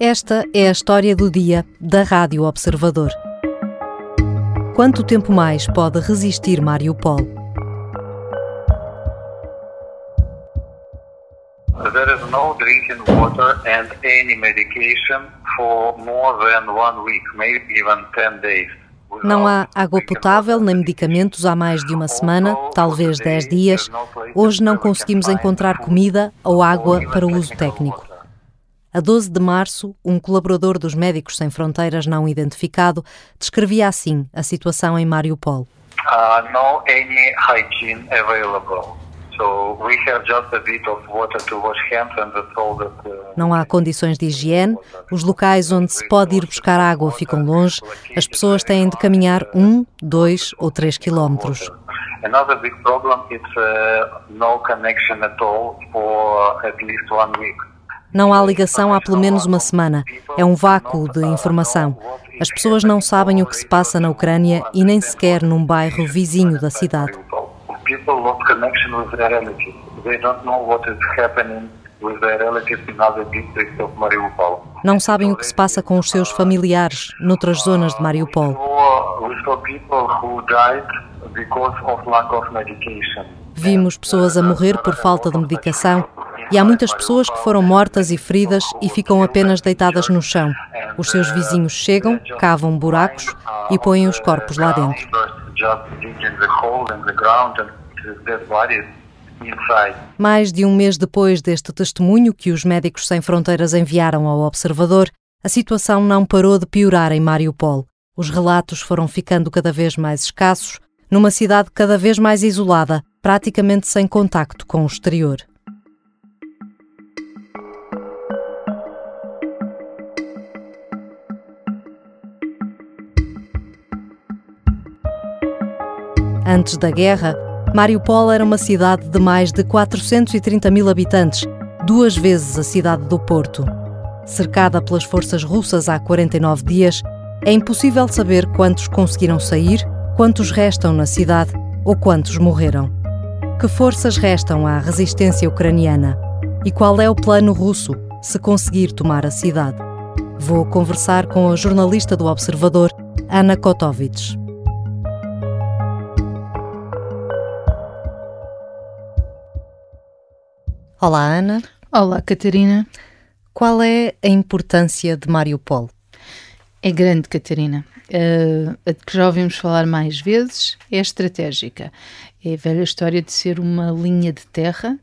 Esta é a história do dia da Rádio Observador. Quanto tempo mais pode resistir Mariupol? There is no drinking water and any medication for more than one week, maybe even 10 days. Não há água potável nem medicamentos há mais de uma semana, talvez 10 dias. Hoje não conseguimos encontrar comida ou água para uso técnico. A 12 de março, um colaborador dos Médicos Sem Fronteiras não identificado descrevia assim a situação em Mariupol. Uh, no any hygiene available. So we have just a bit of water to wash hands and that's all that, uh, Não há condições de higiene, os locais onde se pode ir buscar água ficam longe, as pessoas têm de caminhar um, dois ou três quilómetros. Another big problem is uh, no connection at all for at least one week. Não há ligação há pelo menos uma semana. É um vácuo de informação. As pessoas não sabem o que se passa na Ucrânia e nem sequer num bairro vizinho da cidade. Não sabem o que se passa com os seus familiares noutras zonas de Mariupol. Vimos pessoas a morrer por falta de medicação e há muitas pessoas que foram mortas e feridas e ficam apenas deitadas no chão. Os seus vizinhos chegam, cavam buracos e põem os corpos lá dentro. Mais de um mês depois deste testemunho que os Médicos Sem Fronteiras enviaram ao Observador, a situação não parou de piorar em Mariupol. Os relatos foram ficando cada vez mais escassos, numa cidade cada vez mais isolada, praticamente sem contacto com o exterior. Antes da guerra, Mariupol era uma cidade de mais de 430 mil habitantes, duas vezes a cidade do Porto. Cercada pelas forças russas há 49 dias, é impossível saber quantos conseguiram sair, quantos restam na cidade ou quantos morreram. Que forças restam à resistência ucraniana? E qual é o plano russo se conseguir tomar a cidade? Vou conversar com a jornalista do Observador, Ana Kotovich. Olá, Ana. Olá, Catarina. Qual é a importância de Mariupol? É grande, Catarina. Uh, a que já ouvimos falar mais vezes é estratégica. É a velha história de ser uma linha de terra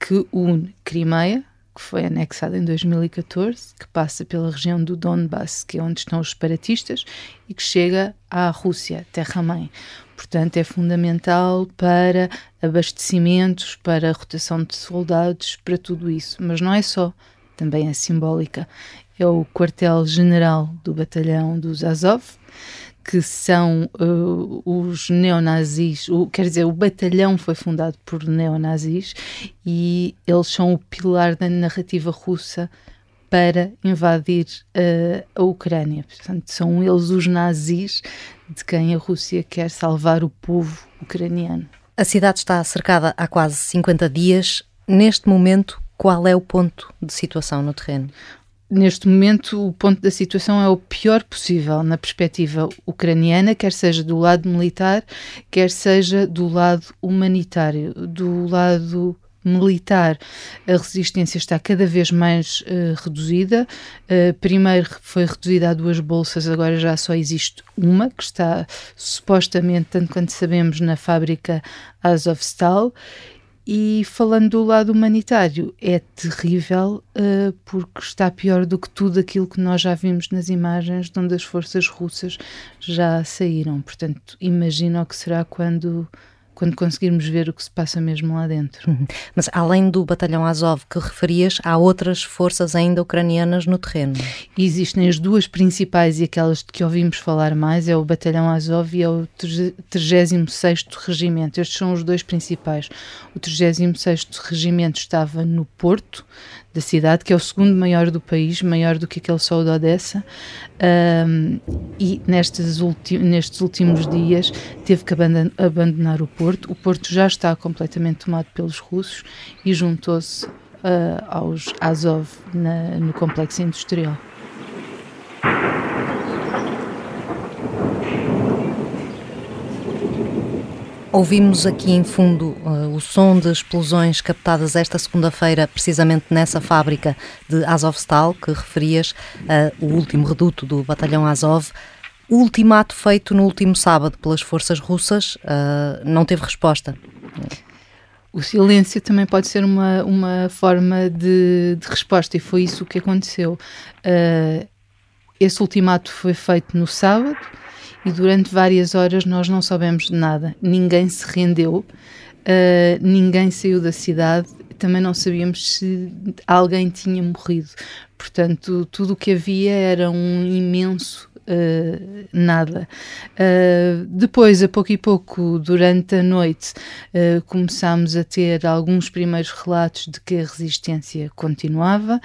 que une Crimeia, que foi anexada em 2014, que passa pela região do Donbass, que é onde estão os separatistas, e que chega à Rússia, terra-mãe. Portanto, é fundamental para abastecimentos, para rotação de soldados, para tudo isso. Mas não é só, também é simbólica. É o quartel-general do batalhão dos Azov, que são uh, os neonazis, o, quer dizer, o batalhão foi fundado por neonazis e eles são o pilar da narrativa russa para invadir uh, a Ucrânia. Portanto, são eles os nazis de quem a Rússia quer salvar o povo ucraniano. A cidade está cercada há quase 50 dias. Neste momento, qual é o ponto de situação no terreno? Neste momento, o ponto da situação é o pior possível na perspectiva ucraniana, quer seja do lado militar, quer seja do lado humanitário, do lado militar, a resistência está cada vez mais uh, reduzida. Uh, primeiro foi reduzida a duas bolsas, agora já só existe uma, que está supostamente, tanto quanto sabemos, na fábrica Azovstal. E falando do lado humanitário, é terrível uh, porque está pior do que tudo aquilo que nós já vimos nas imagens de onde as forças russas já saíram. Portanto, imagina o que será quando quando conseguirmos ver o que se passa mesmo lá dentro. Uhum. Mas além do batalhão Azov que referias, há outras forças ainda ucranianas no terreno? Existem as duas principais e aquelas de que ouvimos falar mais, é o batalhão Azov e é o 36º Regimento. Estes são os dois principais. O 36º Regimento estava no Porto, da cidade, que é o segundo maior do país, maior do que aquele só de Odessa, um, e nestes, nestes últimos dias teve que abandonar o Porto. O Porto já está completamente tomado pelos russos e juntou-se uh, aos Azov na, no complexo industrial. Ouvimos aqui em fundo uh, o som de explosões captadas esta segunda-feira, precisamente nessa fábrica de Azovstal, que referias, uh, o último reduto do batalhão Azov. O ultimato feito no último sábado pelas forças russas uh, não teve resposta. O silêncio também pode ser uma, uma forma de, de resposta, e foi isso que aconteceu. esse ultimato foi feito no sábado e durante várias horas nós não soubemos de nada. Ninguém se rendeu, uh, ninguém saiu da cidade, também não sabíamos se alguém tinha morrido. Portanto, tudo o que havia era um imenso Uh, nada. Uh, depois, a pouco e pouco, durante a noite, uh, começámos a ter alguns primeiros relatos de que a resistência continuava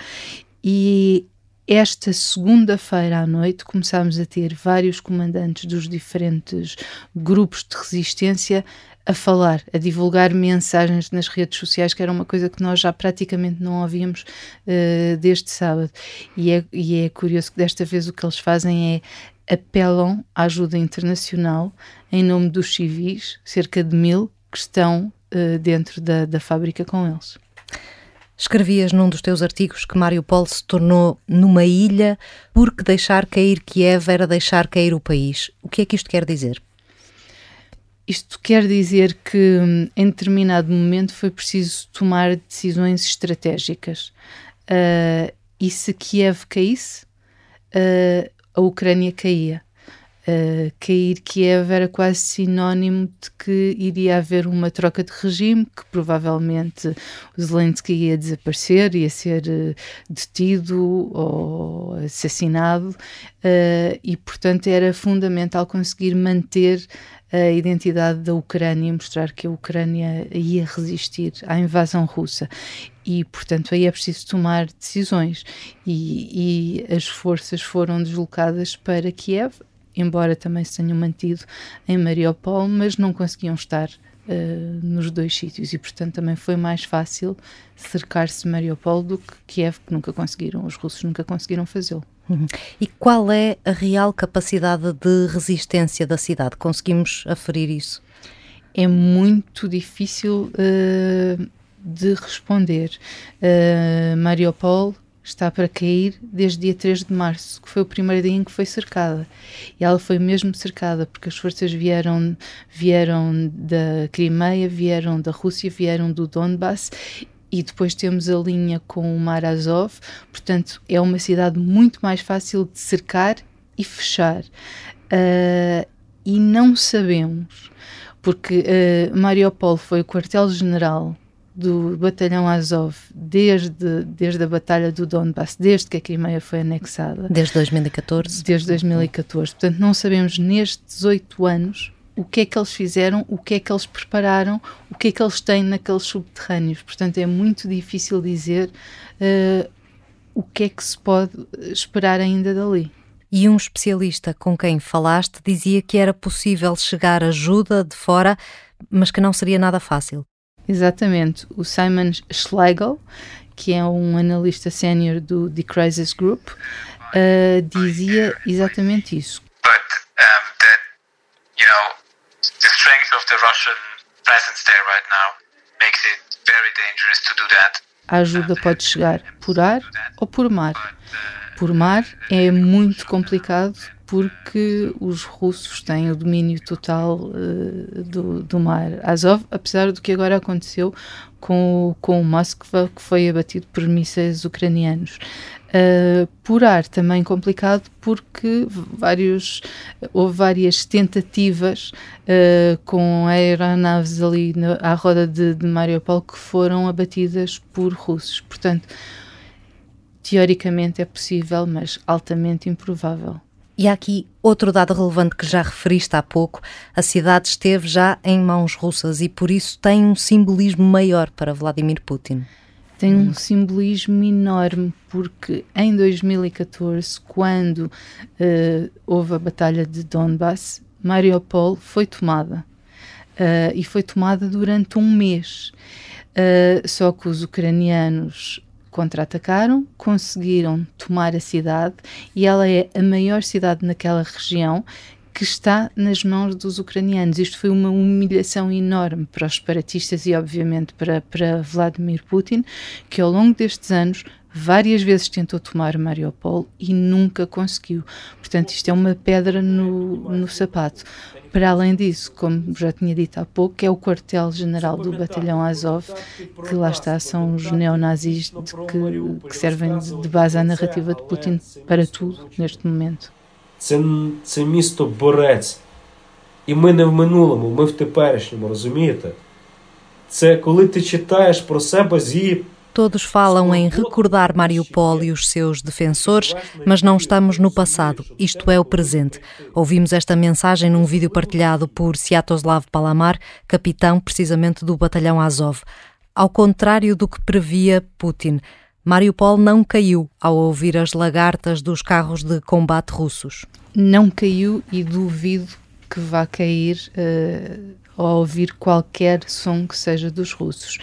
e esta segunda-feira à noite começámos a ter vários comandantes dos diferentes grupos de resistência a falar, a divulgar mensagens nas redes sociais, que era uma coisa que nós já praticamente não ouvíamos uh, desde sábado. E é, e é curioso que desta vez o que eles fazem é apelam à ajuda internacional em nome dos civis, cerca de mil que estão uh, dentro da, da fábrica com eles. Escrevias num dos teus artigos que Mariupol se tornou numa ilha porque deixar cair Kiev era deixar cair o país. O que é que isto quer dizer? Isto quer dizer que em determinado momento foi preciso tomar decisões estratégicas. Uh, e se Kiev caísse, uh, a Ucrânia caía uh, cair Kiev era quase sinónimo de que iria haver uma troca de regime, que provavelmente Zelensky ia desaparecer, ia ser uh, detido ou assassinado, uh, e portanto era fundamental conseguir manter a identidade da Ucrânia, mostrar que a Ucrânia ia resistir à invasão russa. E, portanto, aí é preciso tomar decisões. E, e as forças foram deslocadas para Kiev, embora também se tenham mantido em Mariupol, mas não conseguiam estar uh, nos dois sítios e, portanto, também foi mais fácil cercar-se Mariupol do que Kiev, que nunca conseguiram, os russos nunca conseguiram fazê-lo. Uhum. E qual é a real capacidade de resistência da cidade? Conseguimos aferir isso? É muito difícil uh, de responder. Uh, Mariupol está para cair desde dia 3 de março, que foi o primeiro dia em que foi cercada. E ela foi mesmo cercada porque as forças vieram vieram da Crimeia, vieram da Rússia, vieram do Donbass e depois temos a linha com o Mar Azov, portanto é uma cidade muito mais fácil de cercar e fechar. Uh, e não sabemos, porque uh, Mariupol foi o quartel-general do batalhão Azov desde, desde a batalha do Donbass, desde que a Crimeia foi anexada. Desde 2014? Desde 2014. Portanto, não sabemos nestes oito anos o que é que eles fizeram, o que é que eles prepararam, o que é que eles têm naqueles subterrâneos. Portanto, é muito difícil dizer uh, o que é que se pode esperar ainda dali. E um especialista com quem falaste dizia que era possível chegar ajuda de fora, mas que não seria nada fácil. Exatamente. O Simon Schlegel, que é um analista sénior do The Crisis Group, uh, dizia exatamente isso. But um, that, you know, the strength of the Russian presence there right now makes it very dangerous to do that. A ajuda pode chegar por ar ou por mar. Por mar é muito complicado porque os russos têm o domínio total uh, do, do mar Azov, apesar do que agora aconteceu com, com o Moskva, que foi abatido por mísseis ucranianos. Uh, por ar também complicado porque vários, houve várias tentativas uh, com aeronaves ali na, à roda de, de Mariupol que foram abatidas por russos. Portanto, teoricamente é possível, mas altamente improvável. E há aqui outro dado relevante que já referiste há pouco: a cidade esteve já em mãos russas e por isso tem um simbolismo maior para Vladimir Putin. Tem um simbolismo enorme, porque em 2014, quando uh, houve a Batalha de Donbass, Mariupol foi tomada. uh, e foi tomada durante um mês. Uh, só que os ucranianos contra-atacaram, conseguiram tomar a cidade e ela é a maior cidade naquela região que está nas mãos dos ucranianos. Isto foi uma humilhação enorme para os separatistas e, obviamente, para, para Vladimir Putin, que ao longo destes anos várias vezes tentou tomar Mariupol e nunca conseguiu. Portanto, isto é uma pedra no, no sapato. Para além disso, como já tinha dito há pouco, é o quartel-general do batalhão Azov, que lá está, são os neonazis que, que servem de base à narrativa de Putin para tudo neste momento. Це, це місто борець. І ми не в минулому, ми в теперішньому, розумієте? Це коли ти читаєш про себе з її Todos falam em recordar Mariupol e os seus defensores, mas não estamos no passado, isto é o presente. Ouvimos esta mensagem num vídeo partilhado por Sviatoslav Palamar, capitão precisamente do batalhão Azov. Ao contrário do que previa Putin, Mariupol não caiu ao ouvir as lagartas dos carros de combate russos. Não caiu e duvido que vá cair. Uh ao ouvir qualquer som que seja dos russos.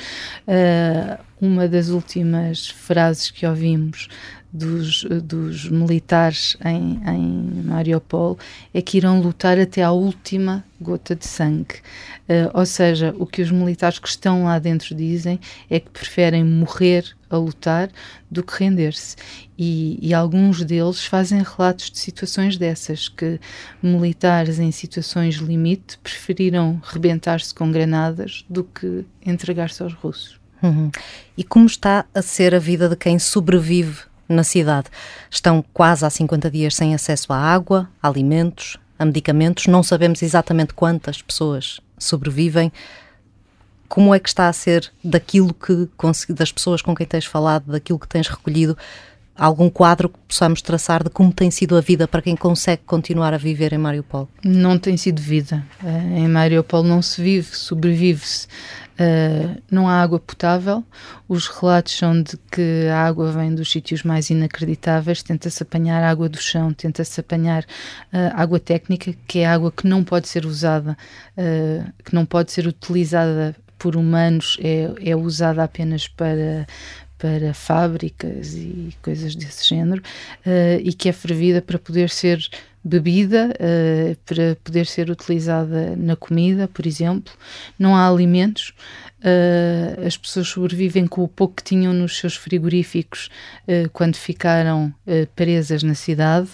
Uh, uma das últimas frases que ouvimos dos, dos militares em, em Mariupol é que irão lutar até à última gota de sangue. Uh, ou seja, o que os militares que estão lá dentro dizem é que preferem morrer a lutar do que render-se. E, e, alguns deles fazem relatos de situações dessas, que militares em situações limite preferiram rebentar-se com granadas do que entregar-se aos russos. Uhum. E como está a ser a vida de quem sobrevive na cidade. Estão quase há 50 dias sem acesso à água, a alimentos, a medicamentos. Não sabemos exatamente quantas pessoas sobrevivem. Como é que está a ser daquilo que das pessoas com quem tens falado, daquilo que tens recolhido, algum quadro que possamos traçar de como tem sido a vida para quem consegue continuar a viver em Mariupol? Não tem sido vida. Eh, em Mariupol não se vive, sobrevive-se. Uh, não há água potável. Os relatos são de que a água vem dos sítios mais inacreditáveis. Tenta-se apanhar água do chão, tenta-se apanhar uh, água técnica, que é água que não pode ser usada, que não pode ser utilizada por humanos, é, é usada apenas para para fábricas e coisas desse género e que é fervida para poder ser bebida uh, para poder ser utilizada na comida, por exemplo. Não há alimentos. Uh, as pessoas sobrevivem com o pouco que tinham nos seus frigoríficos uh, quando ficaram presas na cidade.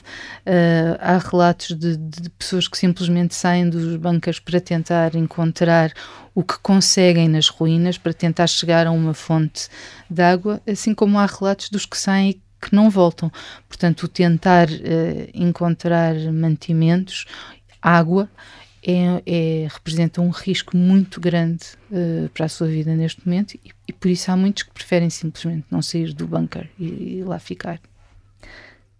há relatos de, de, pessoas que simplesmente saem dos bancos para tentar encontrar o que conseguem nas ruínas, para tentar chegar a uma fonte de água, assim como há relatos dos que saem que não voltam. Portanto, o tentar uh, encontrar mantimentos, água, é, é, representa um risco muito grande uh, para a sua vida neste momento e, e, por isso há muitos que preferem simplesmente não sair do bunker e, e lá ficar.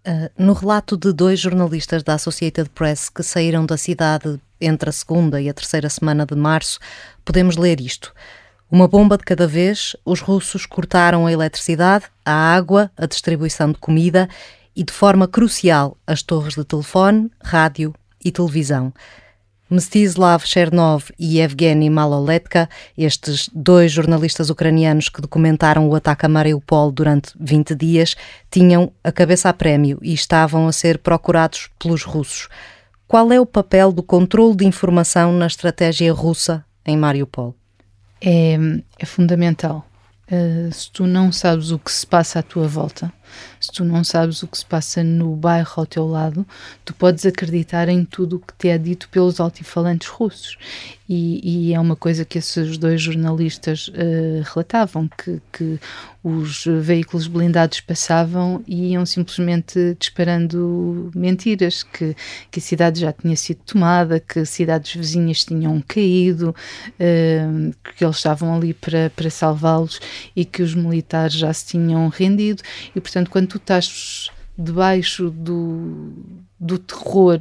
Uh, no relato de dois jornalistas da Associated Press que saíram da cidade entre a segunda e a terceira semana de março, podemos ler isto. Uma bomba de cada vez, os russos cortaram a eletricidade, a água, a distribuição de comida e, de forma crucial, as torres de telefone, rádio e televisão. Mstislav Chernov e Evgeny Maloletka, estes dois jornalistas ucranianos que documentaram o ataque a Mariupol durante 20 dias, tinham a cabeça a prémio e estavam a ser procurados pelos russos. Qual é o papel do controle de informação na estratégia russa em Mariupol? é, é fundamental. Uh, se tu não sabes o que se passa à tua volta, se tu não sabes o que se passa no bairro ao teu lado, tu podes acreditar em tudo o que te é dito pelos altifalantes russos. E, e é uma coisa que esses dois jornalistas uh, relatavam: que, que os veículos blindados passavam e iam simplesmente disparando mentiras, que, que a cidade já tinha sido tomada, que cidades vizinhas tinham caído, uh, que eles estavam ali para, para salvá-los e que os militares já se tinham rendido. E, portanto, quando tu estás debaixo do, do terror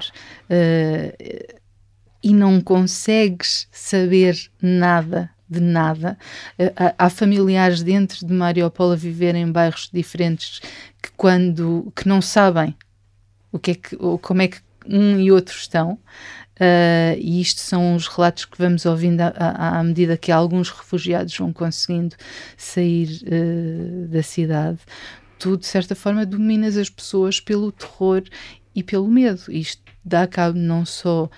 uh, e não consegues saber nada de nada. Uh, há familiares dentro de Mariupol a viver em bairros diferentes que quando que não sabem o que é que, como é que um e outro estão. Uh, e isto são os relatos que vamos ouvindo à medida que alguns refugiados vão conseguindo sair uh, da cidade. Tu, de certa forma, dominas as pessoas pelo terror e pelo medo. Isto dá cabo não só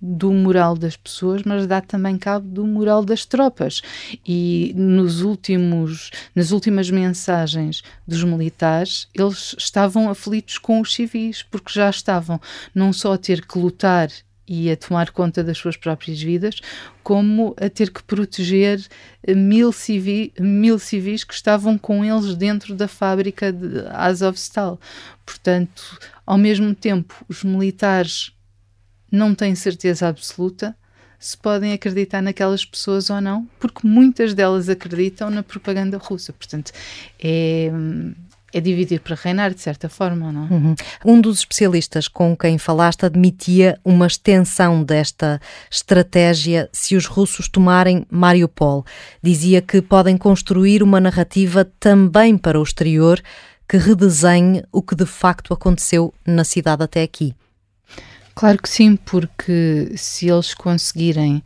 do moral das pessoas, mas dá também cabo do moral das tropas. E nos últimos, nas últimas mensagens dos militares, eles estavam aflitos com os civis, porque já estavam não só a ter que lutar e a tomar conta das suas próprias vidas, como a ter que proteger mil, civi, mil civis que estavam com eles dentro da fábrica de Azovstal. Portanto, ao mesmo tempo, os militares não têm certeza absoluta se podem acreditar naquelas pessoas ou não, porque muitas delas acreditam na propaganda russa. Portanto, é é dividir para reinar, de certa forma, não é? Uhum. Um dos especialistas com quem falaste admitia uma extensão desta estratégia se os russos tomarem Mariupol. Dizia que podem construir uma narrativa também para o exterior que redesenhe o que de facto aconteceu na cidade até aqui. Claro que sim, porque se eles conseguirem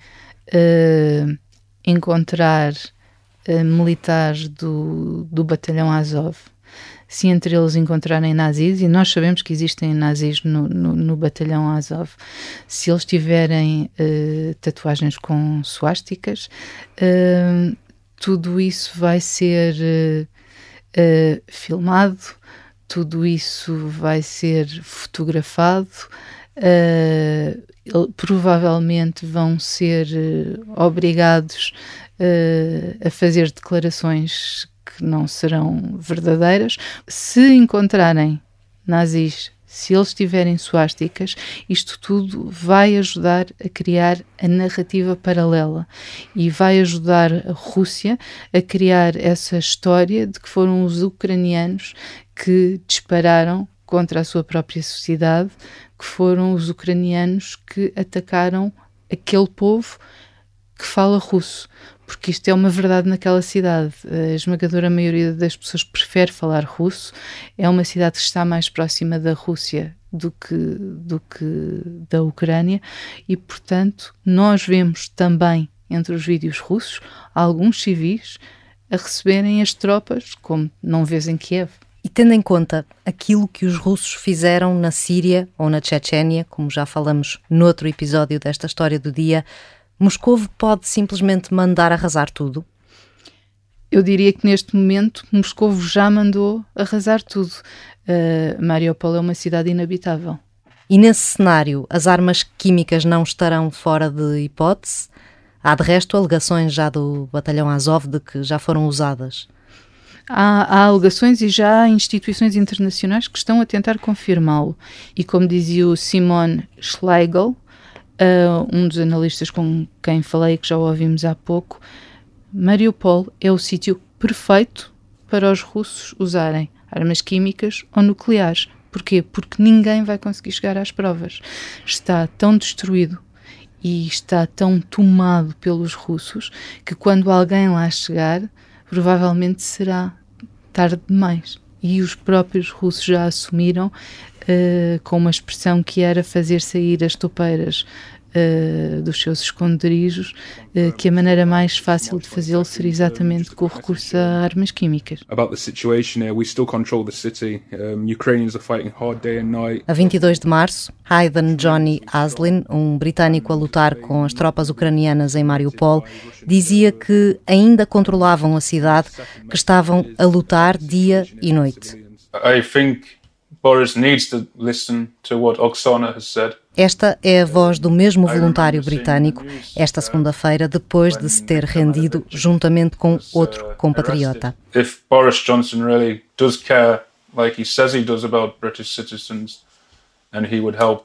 uh, encontrar uh, militares do, do batalhão Azov se entre eles encontrarem nazis, e nós sabemos que existem nazis no, no, no batalhão Azov, se eles tiverem uh, tatuagens com suásticas, uh, tudo isso vai ser uh, filmado, tudo isso vai ser fotografado. provavelmente vão ser obrigados a fazer declarações que não serão verdadeiras. Se encontrarem nazis, se eles tiverem suásticas, isto tudo vai ajudar a criar a narrativa paralela e vai ajudar a Rússia a criar essa história de que foram os ucranianos que dispararam contra a sua própria sociedade, que foram os ucranianos que atacaram aquele povo que fala russo porque isto é uma verdade naquela cidade. A esmagadora maioria das pessoas prefere falar russo. É uma cidade que está mais próxima da Rússia do que, do que da Ucrânia e, portanto, nós vemos também entre os vídeos russos alguns civis a receberem as tropas, como não vês em Kiev. E tendo em conta aquilo que os russos fizeram na Síria ou na Chechênia, como já falamos no outro episódio desta história do dia, Moscovo pode simplesmente mandar arrasar tudo? Eu diria que neste momento Moscovo já mandou arrasar tudo. Uh, Mariupol é uma cidade inabitável. E nesse cenário, as armas químicas não estarão fora de hipótese? Há de resto alegações já do batalhão Azov de que já foram usadas. Há, há, alegações e já há instituições internacionais que estão a tentar confirmá-lo. E como dizia o Simon Schlegel, uh, um dos analistas com quem falei, que já ouvimos há pouco, Mariupol é o sítio perfeito para os russos usarem armas químicas ou nucleares. Porquê? Porque ninguém vai conseguir chegar às provas. Está tão destruído e está tão tomado pelos russos que quando alguém lá chegar, provavelmente será tarde demais. E os próprios russos já assumiram uh, com uma expressão que era fazer sair as topeiras uh, dos seus esconderijos, uh, que a maneira mais fácil de fazê-lo seria exatamente com o recurso a armas químicas. About the situation here, we still control the city. Ukrainians are fighting hard day and night. A 22 de março, Hayden Johnny Aslin, um britânico a lutar com as tropas ucranianas em Mariupol, dizia que ainda controlavam a cidade, que estavam a lutar dia e noite. I think Boris needs to listen to what Oksana has said. Esta é a voz do mesmo voluntário britânico esta segunda-feira, depois de se ter rendido juntamente com outro compatriota. If Boris Johnson really does care, like he says he does about British citizens, and he would help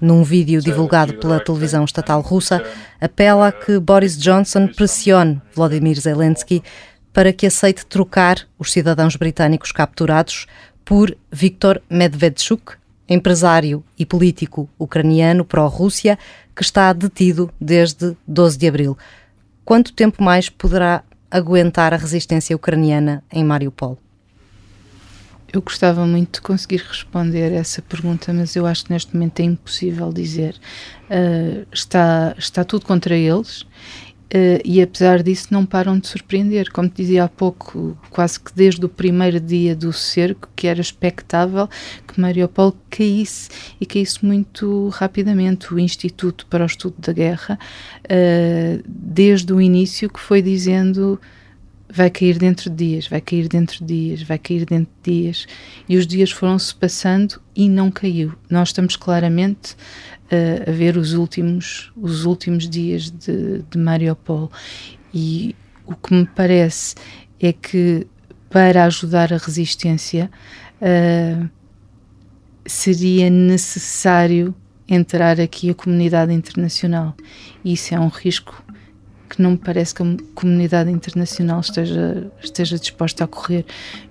num vídeo divulgado pela televisão estatal russa, apela a que Boris Johnson pressione Vladimir Zelensky para que aceite trocar os cidadãos britânicos capturados por Viktor Medvedchuk, empresário e político ucraniano pró-Rússia, que está detido desde 12 de abril. Quanto tempo mais poderá aguentar a resistência ucraniana em Mariupol? Eu gostava muito de conseguir responder essa pergunta, mas eu acho que neste momento é impossível dizer. Uh, está, está tudo contra eles Uh, e apesar disso não param de surpreender, como te dizia há pouco, quase que desde o primeiro dia do cerco, que era expectável que Mariupol caísse e caísse muito rapidamente. O Instituto para o Estudo da Guerra, uh, desde o início, que foi dizendo vai cair dentro de dias, vai cair dentro de dias, vai cair dentro de dias. E os dias foram-se passando e não caiu. Nós estamos claramente a ver os últimos, os últimos dias de, de Mariupol. E o que me parece é que para ajudar a resistência uh, seria necessário entrar aqui a comunidade internacional. Isso é um risco que não me parece que a comunidade internacional esteja, esteja disposta a correr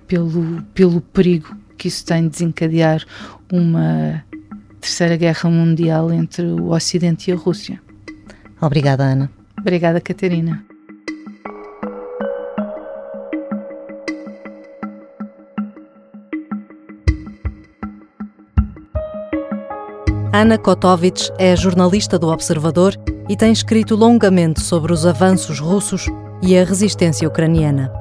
pelo, pelo perigo que isso tem de desencadear uma Terceira Guerra Mundial entre o Ocidente e a Rússia. Obrigada, Ana. Obrigada, Catarina. Ana Kotovich é jornalista do Observador e tem escrito longamente sobre os avanços russos e a resistência ucraniana.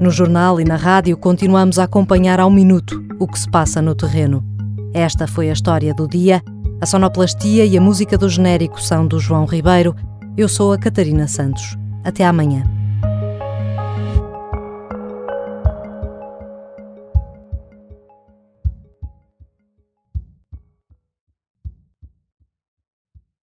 No jornal e na rádio continuamos a acompanhar ao minuto o que se passa no terreno. Esta foi a história do dia. A sonoplastia e a música do genérico são do João Ribeiro. Eu sou a Catarina Santos. Até amanhã.